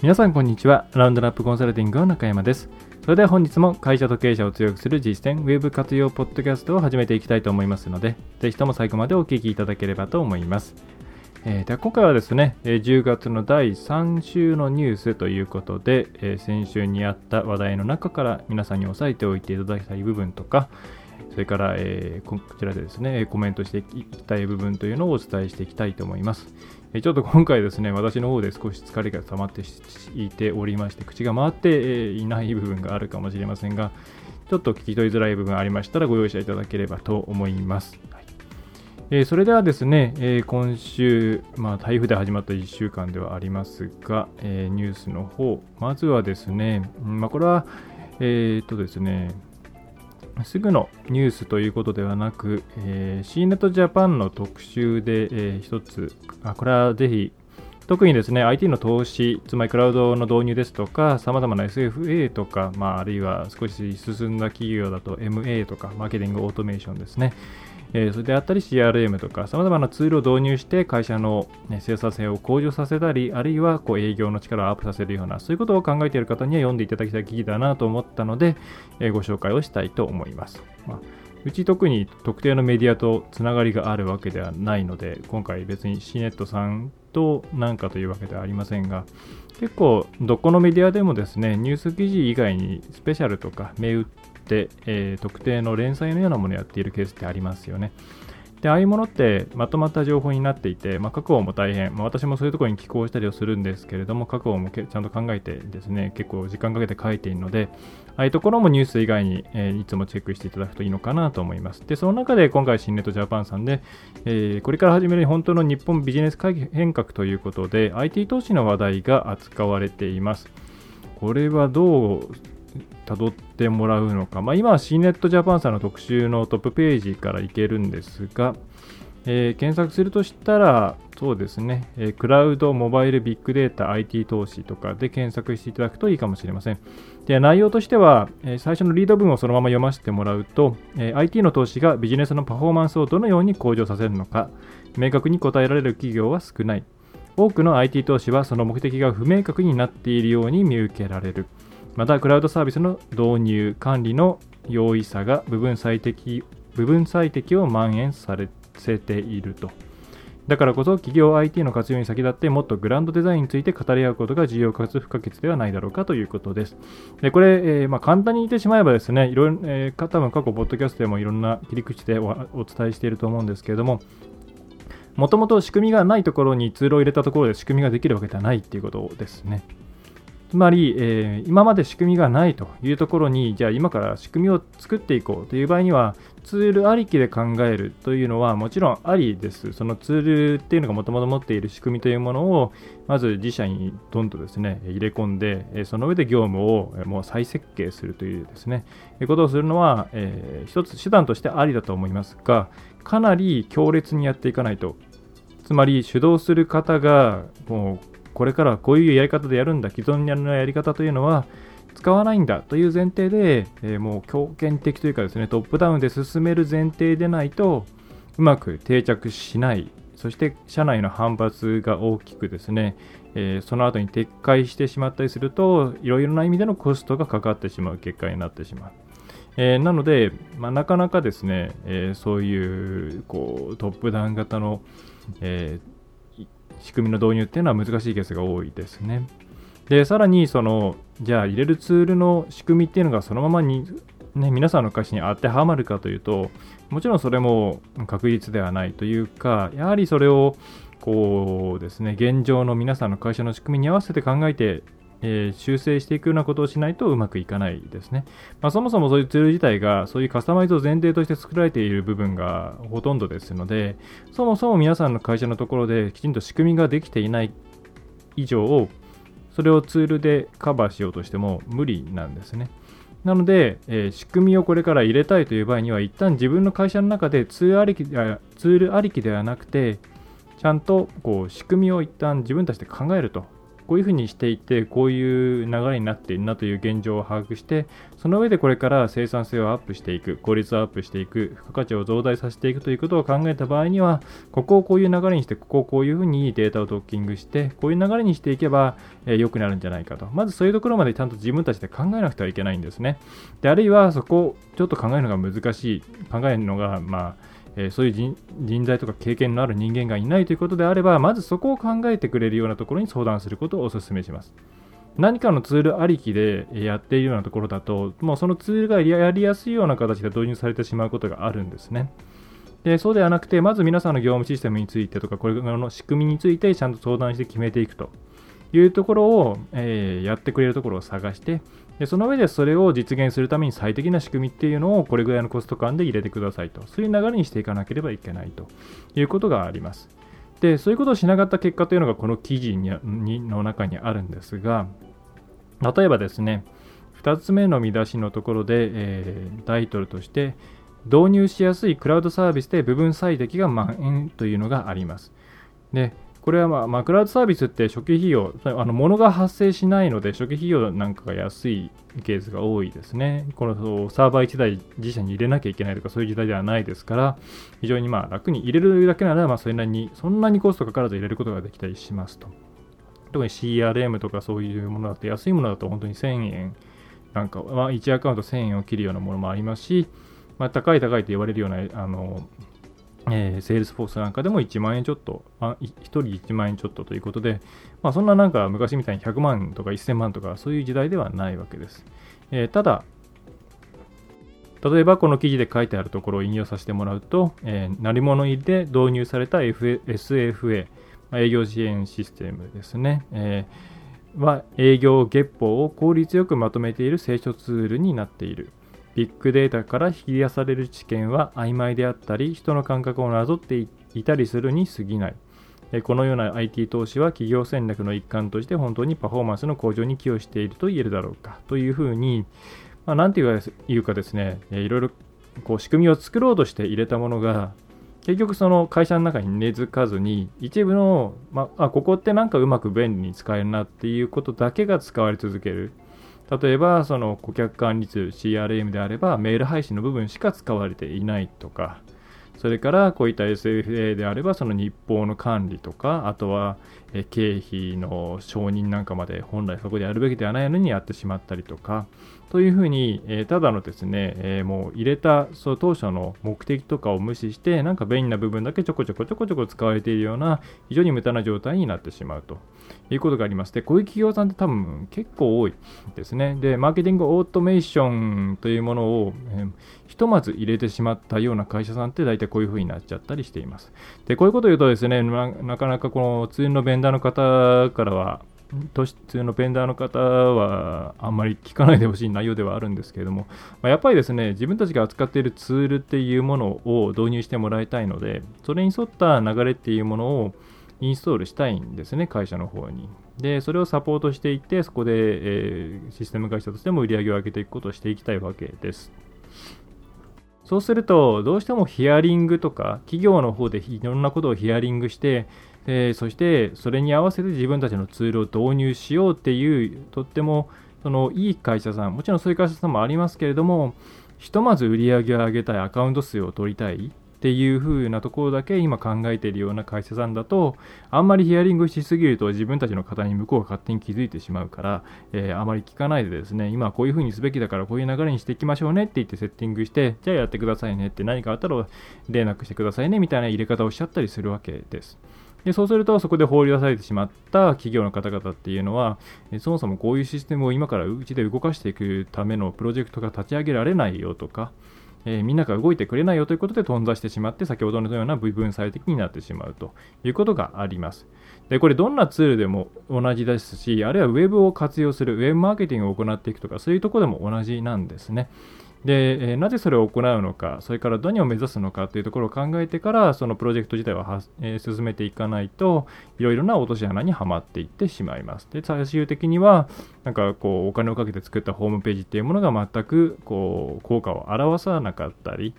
皆さんこんにちは。ラウンドナップコンサルティングの中山です。それでは本日も会社と経営者を強くする実践ウェブ活用ポッドキャストを始めていきたいと思いますのでぜひとも最後までお聞きいただければと思います。えー、で今回はですね、10月の第3週のニュースということで、えー、先週にあった話題の中から皆さんに押さえておいていただきたい部分とか、それから、えー、こちらでですね、コメントしていきたい部分というのをお伝えしていきたいと思います。ちょっと今回ですね、私の方で少し疲れが溜まっていておりまして、口が回っていない部分があるかもしれませんが、ちょっと聞き取りづらい部分ありましたらご容赦いただければと思います。はいえー、それではですね、えー、今週、まあ、台風で始まった1週間ではありますが、えー、ニュースの方、まずはですね、まあ、これは、えっとですね、すぐのニュースということではなく、えー、C ネットジャパンの特集で、えー、一つあ、これはぜひ、特にですね、IT の投資、つまりクラウドの導入ですとか、さまざまな SFA とか、まあ、あるいは少し進んだ企業だと MA とか、マーケティングオートメーションですね。えー、それであったり CRM とか様々なツールを導入して会社の、ね、生産性を向上させたり、あるいはこう営業の力をアップさせるような、そういうことを考えている方には読んでいただきたい記事だなと思ったので、えー、ご紹介をしたいと思います。まあうち特に特定のメディアとつながりがあるわけではないので、今回別に C ネットさんと何かというわけではありませんが、結構どこのメディアでもですね、ニュース記事以外にスペシャルとか銘打っ、えー、特定の連載のようなものをやっているケースってありますよね。で、ああいうものってまとまった情報になっていて、まあ、確保も大変、まあ、私もそういうところに寄稿したりをするんですけれども、確保もちゃんと考えてですね、結構時間かけて書いているので、ああいうところもニュース以外に、えー、いつもチェックしていただくといいのかなと思います。で、その中で今回、新ネットジャパンさんで、えー、これから始める本当の日本ビジネス変革ということで、IT 投資の話題が扱われています。これはどう辿ってもらうのか、まあ、今は C ネットジャパンさんの特集のトップページからいけるんですが、えー、検索するとしたら、そうですね、えー、クラウド、モバイル、ビッグデータ、IT 投資とかで検索していただくといいかもしれません。で内容としては、えー、最初のリード文をそのまま読ませてもらうと、え IT の投資がビジネスのパフォーマンスをどのように向上させるのか、明確に答えられる企業は少ない。多くの IT 投資はその目的が不明確になっているように見受けられる。また、クラウドサービスの導入、管理の容易さが部分最適部分最適を蔓延させていると。だからこそ企業 IT の活用に先立ってもっとグランドデザインについて語り合うことが重要かつ不可欠ではないだろうかということです。でこれ、えー、まあ、簡単に言ってしまえばですね、いろいろ、えー、多分過去、ポッドキャストでもいろんな切り口でお伝えしていると思うんですけれども、もともと仕組みがないところにツールを入れたところで仕組みができるわけではないっていうことですね。つまり、えー、今まで仕組みがないというところに、じゃあ今から仕組みを作っていこうという場合には、ツールありきで考えるというのはもちろんありです。そのツールっていうのがもともと持っている仕組みというものを、まず自社にどんどんですね、入れ込んで、その上で業務をもう再設計するというですね、ことをするのは、えー、一つ手段としてありだと思いますが、かなり強烈にやっていかないと。つまり主導する方がもうこれからはこういうやり方でやるんだ、既存のやり方というのは使わないんだという前提で、えー、もう強権的というかですね、トップダウンで進める前提でないと、うまく定着しない、そして社内の反発が大きくですね、えー、その後に撤回してしまったりすると、いろいろな意味でのコストがかかってしまう結果になってしまう。えー、なので、まあ、なかなかですね、えー、そういうこうトップダウン型の、えー仕組みの導入っていうのは難しいケースが多いですね。で、さらに、その、じゃあ入れるツールの仕組みっていうのがそのままに、ね、皆さんの会社に当てはまるかというと、もちろんそれも確実ではないというか、やはりそれを、こうですね、現状の皆さんの会社の仕組みに合わせて考えてえー、修正していくようなことをしないとうまくいかないですね。まあ、そもそもそういうツール自体がそういうカスタマイズを前提として作られている部分がほとんどですので、そもそも皆さんの会社のところできちんと仕組みができていない以上、それをツールでカバーしようとしても無理なんですね。なので、えー、仕組みをこれから入れたいという場合には、一旦自分の会社の中でツールありきツールありきではなくて、ちゃんとこう仕組みを一旦自分たちで考えるとこういうふうにしていて、こういう流れになっているなという現状を把握して、その上でこれから生産性をアップしていく、効率をアップしていく、付加価値を増大させていくということを考えた場合には、ここをこういう流れにして、ここをこういうふうにデータをドッキングして、こういう流れにしていけば、えー、くなるんじゃないかと。まずそういうところまでちゃんと自分たちで考えなくてはいけないんですね。であるいはそこをちょっと考えるのが難しい、考えるのが、まあ、えそういう人材とか経験のある人間がいないということであれば、まずそこを考えてくれるようなところに相談することをお勧めします。何かのツールありきでやっているようなところだと、もうそのツールがやりやすいような形で導入されてしまうことがあるんですね。でそうではなくて、まず皆さんの業務システムについてとか、これらの仕組みについてちゃんと相談して決めていくというところを、えー、やってくれるところを探して、でその上でそれを実現するために最適な仕組みっていうのをこれぐらいのコスト感で入れてくださいと、そういう流れにしていかなければいけないということがあります。で、そういうことをしなかった結果というのがこの記事にの中にあるんですが、例えばですね、2つ目の見出しのところで、えー、タイトルとして、導入しやすいクラウドサービスで部分最適が蔓延というのがあります。で、これは、まあ、まあ、クラウドサービスって初期費用、あの物が発生しないので、初期費用なんかが安いケースが多いですね。このサーバー1台自社に入れなきゃいけないとか、そういう時代ではないですから、非常にまあ楽に入れるだけなら、まあ、それなりに、そんなにコストかからず入れることができたりしますと。特に CRM とかそういうものだと、安いものだと本当に1000円、なんか、まあ、1アカウント1000円を切るようなものもありますし、まあ、高い高いと言われるような、あの、えー、セールスフォースなんかでも1万円ちょっと、あ1人1万円ちょっとということで、まあ、そんななんか昔みたいに100万とか1000万とかそういう時代ではないわけです。えー、ただ、例えばこの記事で書いてあるところを引用させてもらうと、えー、鳴り物入りで導入された、F、SFA、営業支援システムですね、えー、は営業月報を効率よくまとめている清書ツールになっている。ビッグデータから引き出される知見は曖昧であったり、人の感覚をなぞっていたりするに過ぎない。このような IT 投資は企業戦略の一環として本当にパフォーマンスの向上に寄与していると言えるだろうかというふうに、まあ、なんていうかですね、いろいろこう仕組みを作ろうとして入れたものが、結局その会社の中に根付かずに、一部の、まあ、ここってなんかうまく便利に使えるなっていうことだけが使われ続ける。例えば、その顧客管理ツール CRM であれば、メール配信の部分しか使われていないとか、それからこういった SFA であれば、その日報の管理とか、あとは経費の承認なんかまで本来そこでやるべきではないのにやってしまったりとか、というふうに、えー、ただのですね、えー、もう入れたその当初の目的とかを無視して、なんか便利な部分だけちょこちょこちょこちょこ使われているような、非常に無駄な状態になってしまうということがありまして、こういう企業さんって多分結構多いですね。で、マーケティングオートメーションというものを、えー、ひとまず入れてしまったような会社さんって大体こういうふうになっちゃったりしています。で、こういうことを言うとですね、なかなかこのツールのベンダーの方からは、都市通のベンダーの方はあんまり聞かないでほしい内容ではあるんですけれども、まあ、やっぱりですね、自分たちが扱っているツールっていうものを導入してもらいたいので、それに沿った流れっていうものをインストールしたいんですね、会社の方に。で、それをサポートしていって、そこで、えー、システム会社としても売り上げを上げていくことをしていきたいわけです。そうすると、どうしてもヒアリングとか、企業の方でいろんなことをヒアリングして、え、そしてそれに合わせて自分たちのツールを導入しようっていうとってもそのいい会社さんもちろんそういう会社さんもありますけれどもひとまず売り上げを上げたいアカウント数を取りたいっていう風なところだけ今考えているような会社さんだとあんまりヒアリングしすぎると自分たちの方に向こうが勝手に気づいてしまうから、えー、あまり聞かないでですね今こういう風にすべきだからこういう流れにしていきましょうねって言ってセッティングしてじゃあやってくださいねって何かあったら連絡してくださいねみたいな入れ方をしちゃったりするわけです。でそうすると、そこで放り出されてしまった企業の方々っていうのは、そもそもこういうシステムを今からうちで動かしていくためのプロジェクトが立ち上げられないよとか、えー、みんなが動いてくれないよということで頓挫してしまって、先ほどのような部分最適になってしまうということがあります。で、これどんなツールでも同じですし、あるいはウェブを活用する、ウェブマーケティングを行っていくとか、そういうところでも同じなんですね。で、え、なぜそれを行うのか、それから何を目指すのかというところを考えてから、そのプロジェクト自体をは、えー、進めていかないと、いろいろな落とし穴にはまっていってしまいます。で、最終的には、なんかこう、お金をかけて作ったホームページっていうものが全くこう効果を表さなかったり、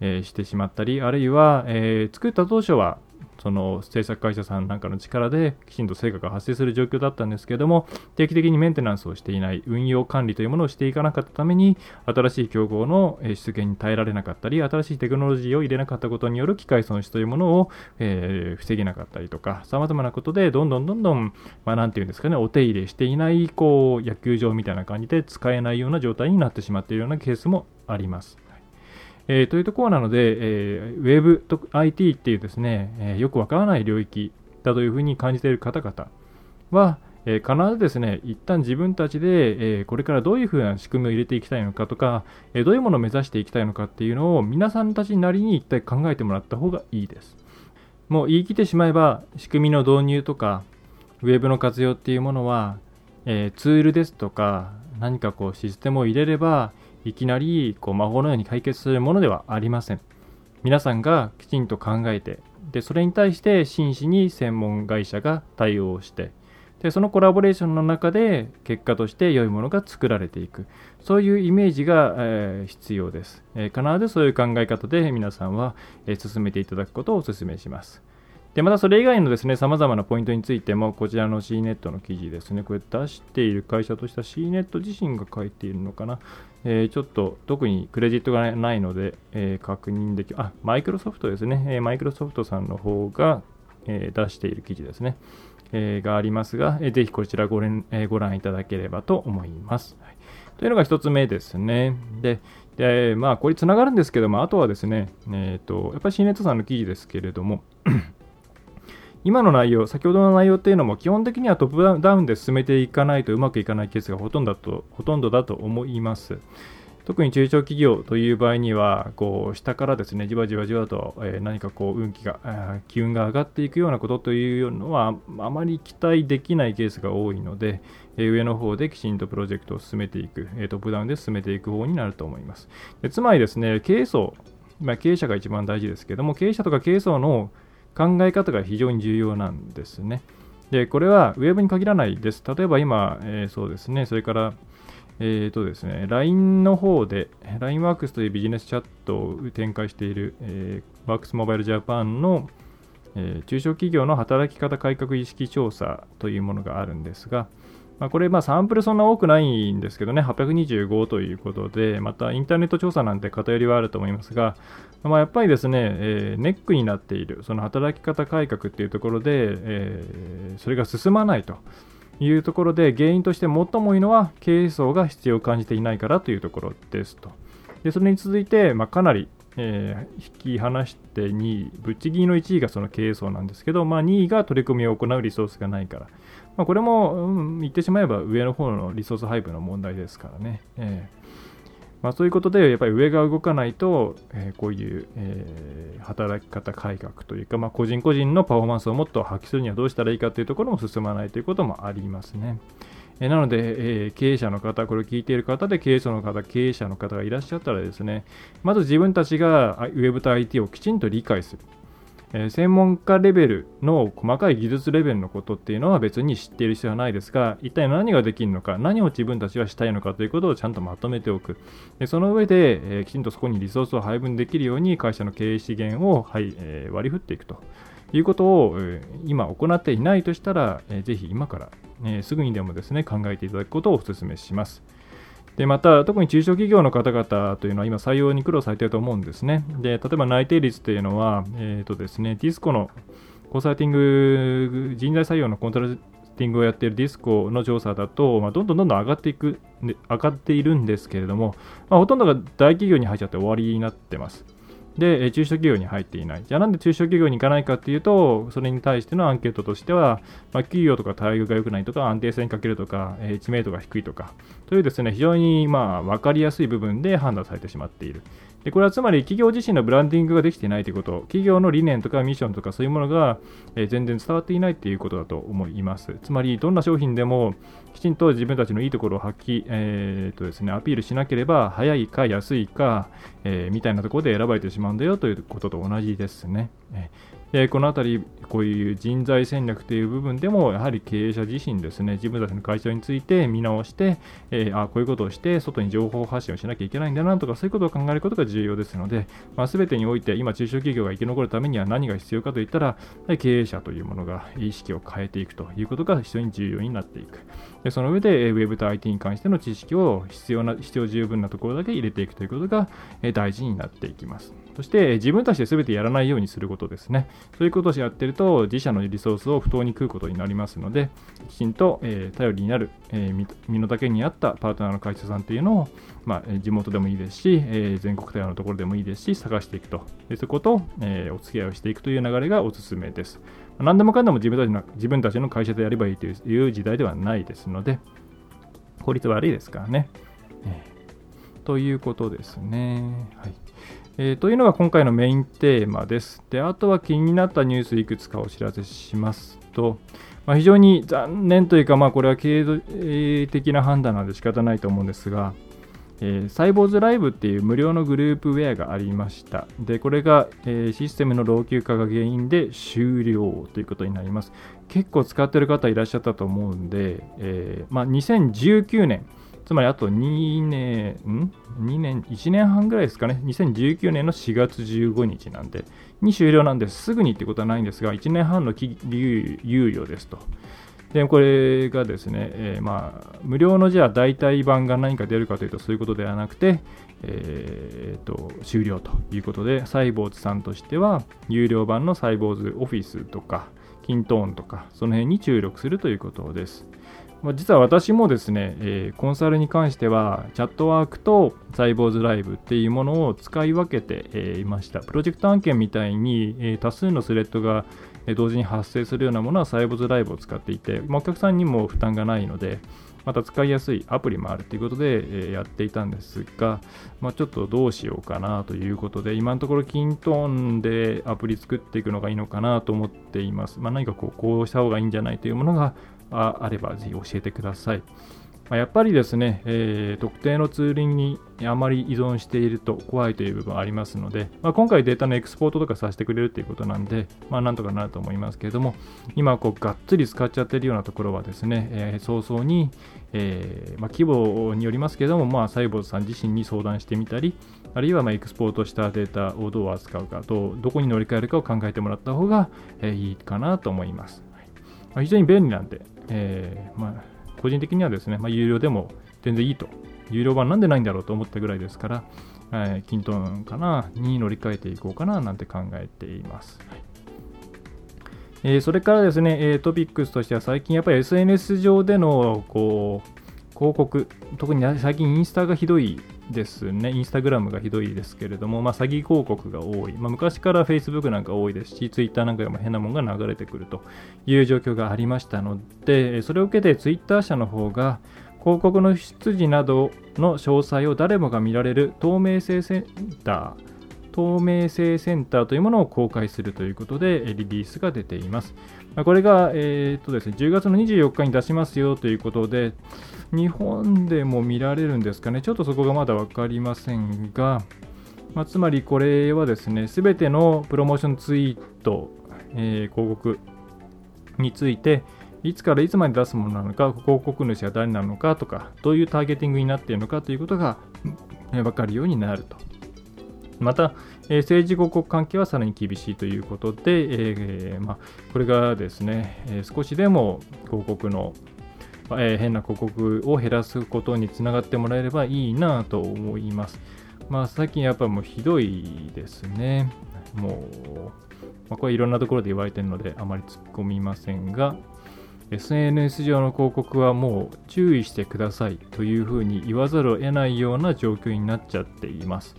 えー、してしまったり、あるいは、え作った当初はその制作会社さんなんかの力できちんと成果が発生する状況だったんですけれども定期的にメンテナンスをしていない運用管理というものをしていかなかったために新しい競合の出現に耐えられなかったり新しいテクノロジーを入れなかったことによる機械損失というものを、えー、防げなかったりとかさまざまなことでどんどんどんどん、まあ、なんていうんですかねお手入れしていないこう野球場みたいな感じで使えないような状態になってしまっているようなケースもあります。えー、というところなので、えー、ウェブと IT っていうですね、えー、よくわからない領域だというふうに感じている方々は、え、必ずですね、一旦自分たちで、え、これからどういうふうな仕組みを入れていきたいのかとか、え、どういうものを目指していきたいのかっていうのを皆さんたちなりに一体考えてもらった方がいいです。もう言い切ってしまえば、仕組みの導入とか、ウェブの活用っていうものは、えツールですとか、何かこうシステムを入れれば、いきなりこう魔法のように解決するものではありません。皆さんがきちんと考えて、でそれに対して真摯に専門会社が対応して、でそのコラボレーションの中で結果として良いものが作られていく。そういうイメージが、えー、必要です、えー、必ずそういう考え方で皆さんは、えー、進めていただくことをお勧めします。でまたそれ以外のですね、様々なポイントについても、こちらの C ネットの記事ですね、これ出している会社とした C ネット自身が書いているのかな、えー、ちょっと特にクレジットがないので、えー、確認できあ、マイクロソフトですね、えマイクロソフトさんの方が、え出している記事ですね、えがありますが、えー、ぜひこちらご連、えご覧いただければと思います。はい、というのが1つ目ですね。で、でまあ、これつながるんですけども、あとはですね、えーと、やっぱり C ネットさんの記事ですけれども、今の内容、先ほどの内容っていうのも基本的にはトップダウンで進めていかないとうまくいかないケースがほとんどだとほとんどだと思います。特に中小企業という場合には、こう下からですね、じわじわじわと、え、何かこう運気が、気運が上がっていくようなことというのは、あまり期待できないケースが多いので、え、上の方できちんとプロジェクトを進めていく、え、トップダウンで進めていく方になると思います。でつまりですね、経営層、まあ、経営者が一番大事ですけども、経営者とか経営層の考え方が非常に重要なんですね。で、これはウェブに限らないです。例えば今、えー、そうですね、それから、えーとですね、LINE の方で、LINEWorks というビジネスチャットを展開している、えー、Works Mobile Japan の、えー、中小企業の働き方改革意識調査というものがあるんですが、まあ、これ、まあ、サンプルそんな多くないんですけどね、825ということで、またインターネット調査なんて偏りはあると思いますが、まあ、やっぱりですね、えー、ネックになっている、その働き方改革っていうところで、えー、それが進まないというところで、原因として最も多いのは、経営層が必要を感じていないからというところですと。でそれに続いて、まあ、かなり、えー、引き離して2位、ぶっちぎりの1位がその経営層なんですけど、まあ、2位が取り組みを行うリソースがないから。まあ、これも、うん、言ってしまえば上の方のリソース配分の問題ですからね。えーまあ、そういうことで、やっぱり上が動かないと、えー、こういう、えー、働き方改革というか、まあ、個人個人のパフォーマンスをもっと発揮するにはどうしたらいいかというところも進まないということもありますね。えー、なので、えー、経営者の方、これを聞いている方で経営者の方、経営者の方がいらっしゃったらですね、まず自分たちがウェブと IT をきちんと理解する。え専門家レベルの細かい技術レベルのことっていうのは別に知っている必要はないですが、一体何ができるのか、何を自分たちはしたいのかということをちゃんとまとめておく。でその上で、え、きちんとそこにリソースを配分できるように会社の経営資源を、はいえ、割り振っていくということを、え、今行っていないとしたら、えー、ぜひ今から、えすぐにでもですね、考えていただくことをお勧めします。でまた、特に中小企業の方々というのは今、採用に苦労されていると思うんですね。で例えば内定率というのは、えーとですね、ディスコのコンサルティング、人材採用のコンサルティングをやっているディスコの調査だと、まあ、どんどんどんどん上がっていく、上がっているんですけれども、まあ、ほとんどが大企業に入っちゃって終わりになってます。で、中小企業に入っていない。じゃあなんで中小企業に行かないかっていうと、それに対してのアンケートとしては、まあ、企業とか待遇が良くないとか、安定性に欠けるとか、え、知名度が低いとか、というですね、非常にまあ分かりやすい部分で判断されてしまっている。でこれはつまり企業自身のブランディングができていないということ、企業の理念とかミッションとかそういうものが、え全然伝わっていないということだと思います。つまり、どんな商品でもきちんと自分たちのいいところを発揮、えーとですね、アピールしなければ、早いか安いか、えー、みたいなところで選ばれてしまうんだよということと同じですね。えーでこのあたり、こういう人材戦略という部分でも、やはり経営者自身ですね、自分たちの会社について見直して、えー、あこういうことをして、外に情報発信をしなきゃいけないんだなとか、そういうことを考えることが重要ですので、まあ、全てにおいて、今、中小企業が生き残るためには何が必要かといったら、経営者というものが意識を変えていくということが非常に重要になっていく。でその上で、Web と IT に関しての知識を必要な、必要十分なところだけ入れていくということが大事になっていきます。そして自分たちで全てやらないようにすることですね。そういうことをやってると自社のリソースを不当に食うことになりますので、きちんと、え、頼りになる、え、身の丈に合ったパートナーの会社さんというのを、まあ、地元でもいいですし、え、全国対応のところでもいいですし、探していくと。でそこと、えお付き合いをしていくという流れがおすすめです。何でもかんでも自分たちの自分たちの会社でやればいいという時代ではないですので、効率悪いですからね。えー、ということですね。はい。えー、というのが今回のメインテーマです。で、あとは気になったニュースいくつかお知らせしますと、まあ、非常に残念というか、まあ、これは経営的な判断なので仕方ないと思うんですが、えー、サイボーズライブっていう無料のグループウェアがありました。で、これが、えー、システムの老朽化が原因で終了ということになります。結構使ってる方いらっしゃったと思うんで、えー、まあ、2019年、つまりあと2年、ん ?2 年、1年半ぐらいですかね。2019年の4月15日なんで、に終了なんです。すぐにってことはないんですが、1年半の猶予ですと。で、これがですね、えー、まあ、無料のじゃあ代替版が何か出るかというとそういうことではなくて、えー、と終了ということで、サイボーズさんとしては、有料版のサイボーズオフィスとか、キントーンとか、その辺に注力するということです。ま、実は私もですね、えー、コンサルに関しては、チャットワークとサイボーズライブっていうものを使い分けて、えー、いました。プロジェクト案件みたいに、えー、多数のスレッドが同時に発生するようなものはサイボーズライブを使っていて、まあ、お客さんにも負担がないので、また使いやすいアプリもあるということで、えやっていたんですが、まあ、ちょっとどうしようかなということで、今のところキントンでアプリ作っていくのがいいのかなと思っています。まあ、何かこうこうした方がいいんじゃないというものがあればぜひ教えてください。まやっぱりですね、えー、特定のツールにあまり依存していると怖いという部分ありますので、まあ、今回データのエクスポートとかさせてくれるということなんで、まあ、なんとかなると思いますけれども、今こうがっつり使っちゃってるようなところはですね、えー、早々に、えー、まあ、規模によりますけれども、まあ、サイボーズさん自身に相談してみたり、あるいはまエクスポートしたデータをどう扱うかどうどこに乗り換えるかを考えてもらった方が、いいかなと思います。ま非常に便利なんで、えー、まあ、個人的にはですね、まあ、有料でも全然いいと。有料版なんでないんだろうと思ったぐらいですから、えー、キントンかなに乗り換えていこうかななんて考えています。はいえー、それからですね、えー、トピックスとしては最近やっぱり SNS 上でのこう広告、特に最近インスタがひどいですね、インスタグラムがひどいですけれども、まあ、詐欺広告が多い、まあ、昔から Facebook なんか多いですし、Twitter なんかでも変なものが流れてくるという状況がありましたので、それを受けて Twitter 社の方が、広告の出自などの詳細を誰もが見られる透明性センター、透明性センターというものを公開するということでリリースが出ています。これが、えーとですね、10月の24日に出しますよということで、日本でも見られるんですかね、ちょっとそこがまだ分かりませんが、まあ、つまりこれはですね、すべてのプロモーションツイート、えー、広告について、いつからいつまで出すものなのか、広告主は誰なのかとか、どういうターゲティングになっているのかということが分かるようになると。また、えー、政治広告関係はさらに厳しいということで、えー、まあ、これがですね、えー、少しでも広告の、え変な広告を減らすことにつながってもらえればいいなと思います。まあ、最近やっぱもうひどいですね。もう、まあ、これいろんなところで言われてるのであまり突っ込みませんが、SNS 上の広告はもう注意してくださいというふうに言わざるを得ないような状況になっちゃっています。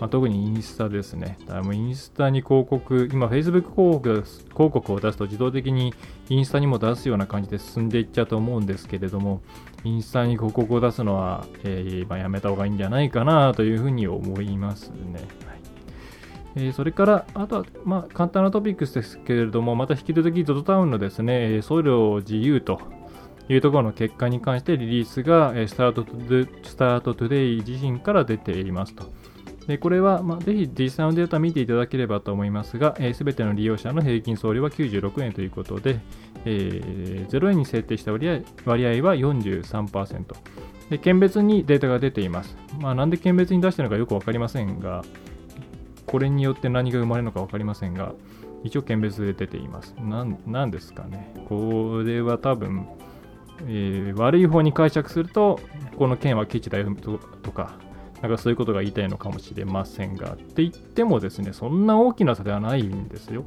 まあ、特にインスタですね。だからもうインスタに広告、今 Facebook 広告広告を出すと自動的にインスタにも出すような感じで進んでいっちゃうと思うんですけれども、インスタに広告を出すのは、えー、まあ、やめた方がいいんじゃないかなというふうに思いますね。はいえ、それから、あとは、まあ、簡単なトピックスですけれども、また引き続き ZOZO タウンのですね、送料自由というところの結果に関してリリースがスタートスタートトゥデイ自身から出ていますと。でこれは、まあ、ぜひ実際のデータを見ていただければと思いますが、す、えー、べ、ての利用者の平均送料は96円ということで、えー、0円に設定した割合割合は43%で。県別にデータが出ています。まあ、なんで県別に出しているのかよく分かりませんが、これによって何が生まれるのか分かりませんが、一応県別で出ています。なんですかね。これは多分、えー、悪い方に解釈すると、この県は基地だよとか、なんかそういうことが言いたいのかもしれませんが、って言ってもですね、そんな大きな差ではないんですよ。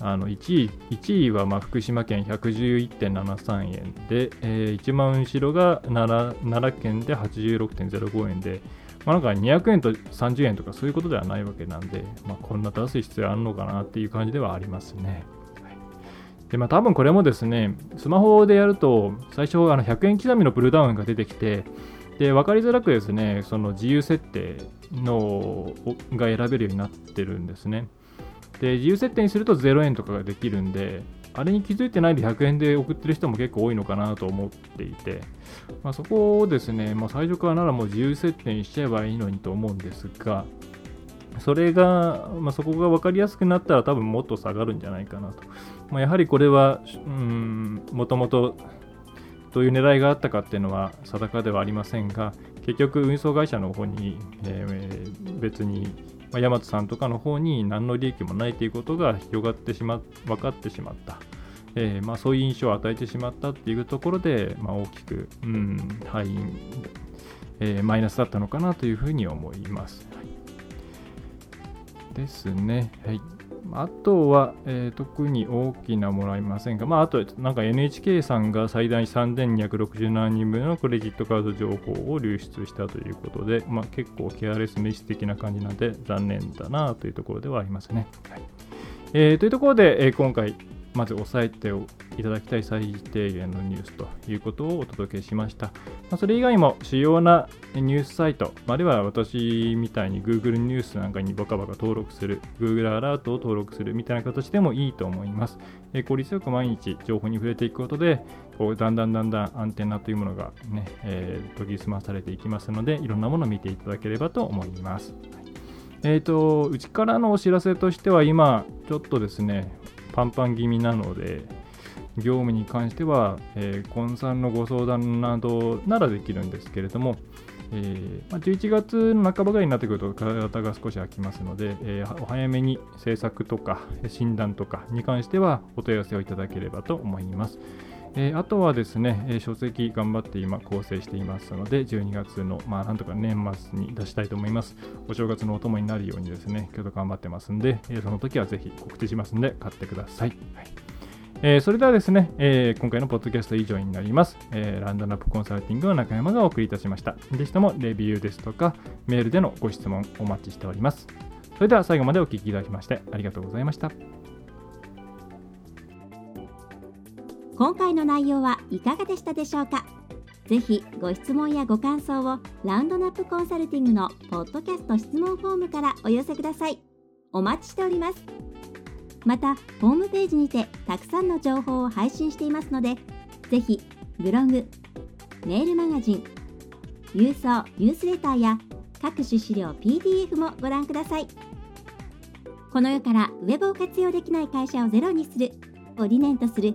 あの1位 ,1 位はま福島県111.73円で、えー、一番後ろが奈良奈良県で86.05円で、まあ、なんか200円と30円とかそういうことではないわけなんで、まあ、こんな出す必要あるのかなっていう感じではありますね。でまあ、多分これもですね、スマホでやると、最初あの100円刻みのプルダウンが出てきて、で分かりづらくですね、その自由設定のが選べるようになってるんですね。で、自由設定にすると0円とかができるんで、あれに気づいてないで100円で送ってる人も結構多いのかなと思っていて、まあ、そこをですね、まあ、最初からならもう自由設定にしちゃえばいいのにと思うんですが、それが、まあ、そこが分かりやすくなったら多分もっと下がるんじゃないかなと。ま、やはりこれは、もともとどういう狙いがあったかっていうのは定かではありませんが、結局運送会社の方に、えー、別に、ま、大和さんとかの方に何の利益もないということが広がってしまっ分かってしまった。えーまあ、そういう印象を与えてしまったっていうところで、まあ、大きく、うん、敗因、えー、マイナスだったのかなというふうに思います。はい、ですね。はい。あとは、えー、特に大きなもらいませんが、まあ、あと、なんか NHK さんが最大3267人分のクレジットカード情報を流出したということで、まあ、結構ケアレスミス的な感じなんで残念だなというところではありますね。はいえー、というところで、えー、今回、まず押さえていただきたい最低限のニュースということをお届けしました。ま、それ以外も主要なニュースサイト、あるいは私みたいに Google ニュースなんかにバカバカ登録する、Google アラートを登録するみたいな形でもいいと思います。効率よく毎日情報に触れていくことで、こうだんだんだんだんアンテナというものがね、えー、研ぎ澄まされていきますので、いろんなものを見ていただければと思います。えーと、うちからのお知らせとしては今、ちょっとですね、パンパン気味なので、業務に関しては、えー、コンサルのご相談などならできるんですけれども、えーまあ、11月の半ばぐらいになってくると体が少し空きますので、えー、お早めに制作とか診断とかに関してはお問い合わせをいただければと思います。えー、あとはですね、えー、書籍頑張って今構成していますので、12月の、まあ、なんとか年末に出したいと思います。お正月のお供になるようにですね、今日頑張ってますんで、えー、その時はぜひ告知しますんで、買ってください。はいえー、それではですね、えー、今回のポッドキャスト以上になります。えー、ランドナップコンサルティングの中山がお送りいたしました。ぜひともレビューですとか、メールでのご質問お待ちしております。それでは最後までお聴きいただきましてありがとうございました。今回の内容はいかがでしたでしょうか？ぜひご質問やご感想をラウンドナップコンサルティングのポッドキャスト質問フォームからお寄せください。お待ちしております。またホームページにてたくさんの情報を配信していますのでぜひブログメールマガジン郵送ニュースレターや各種資料 PDF もご覧くださいこの世からウェブを活用できない会社をゼロにするを理念とする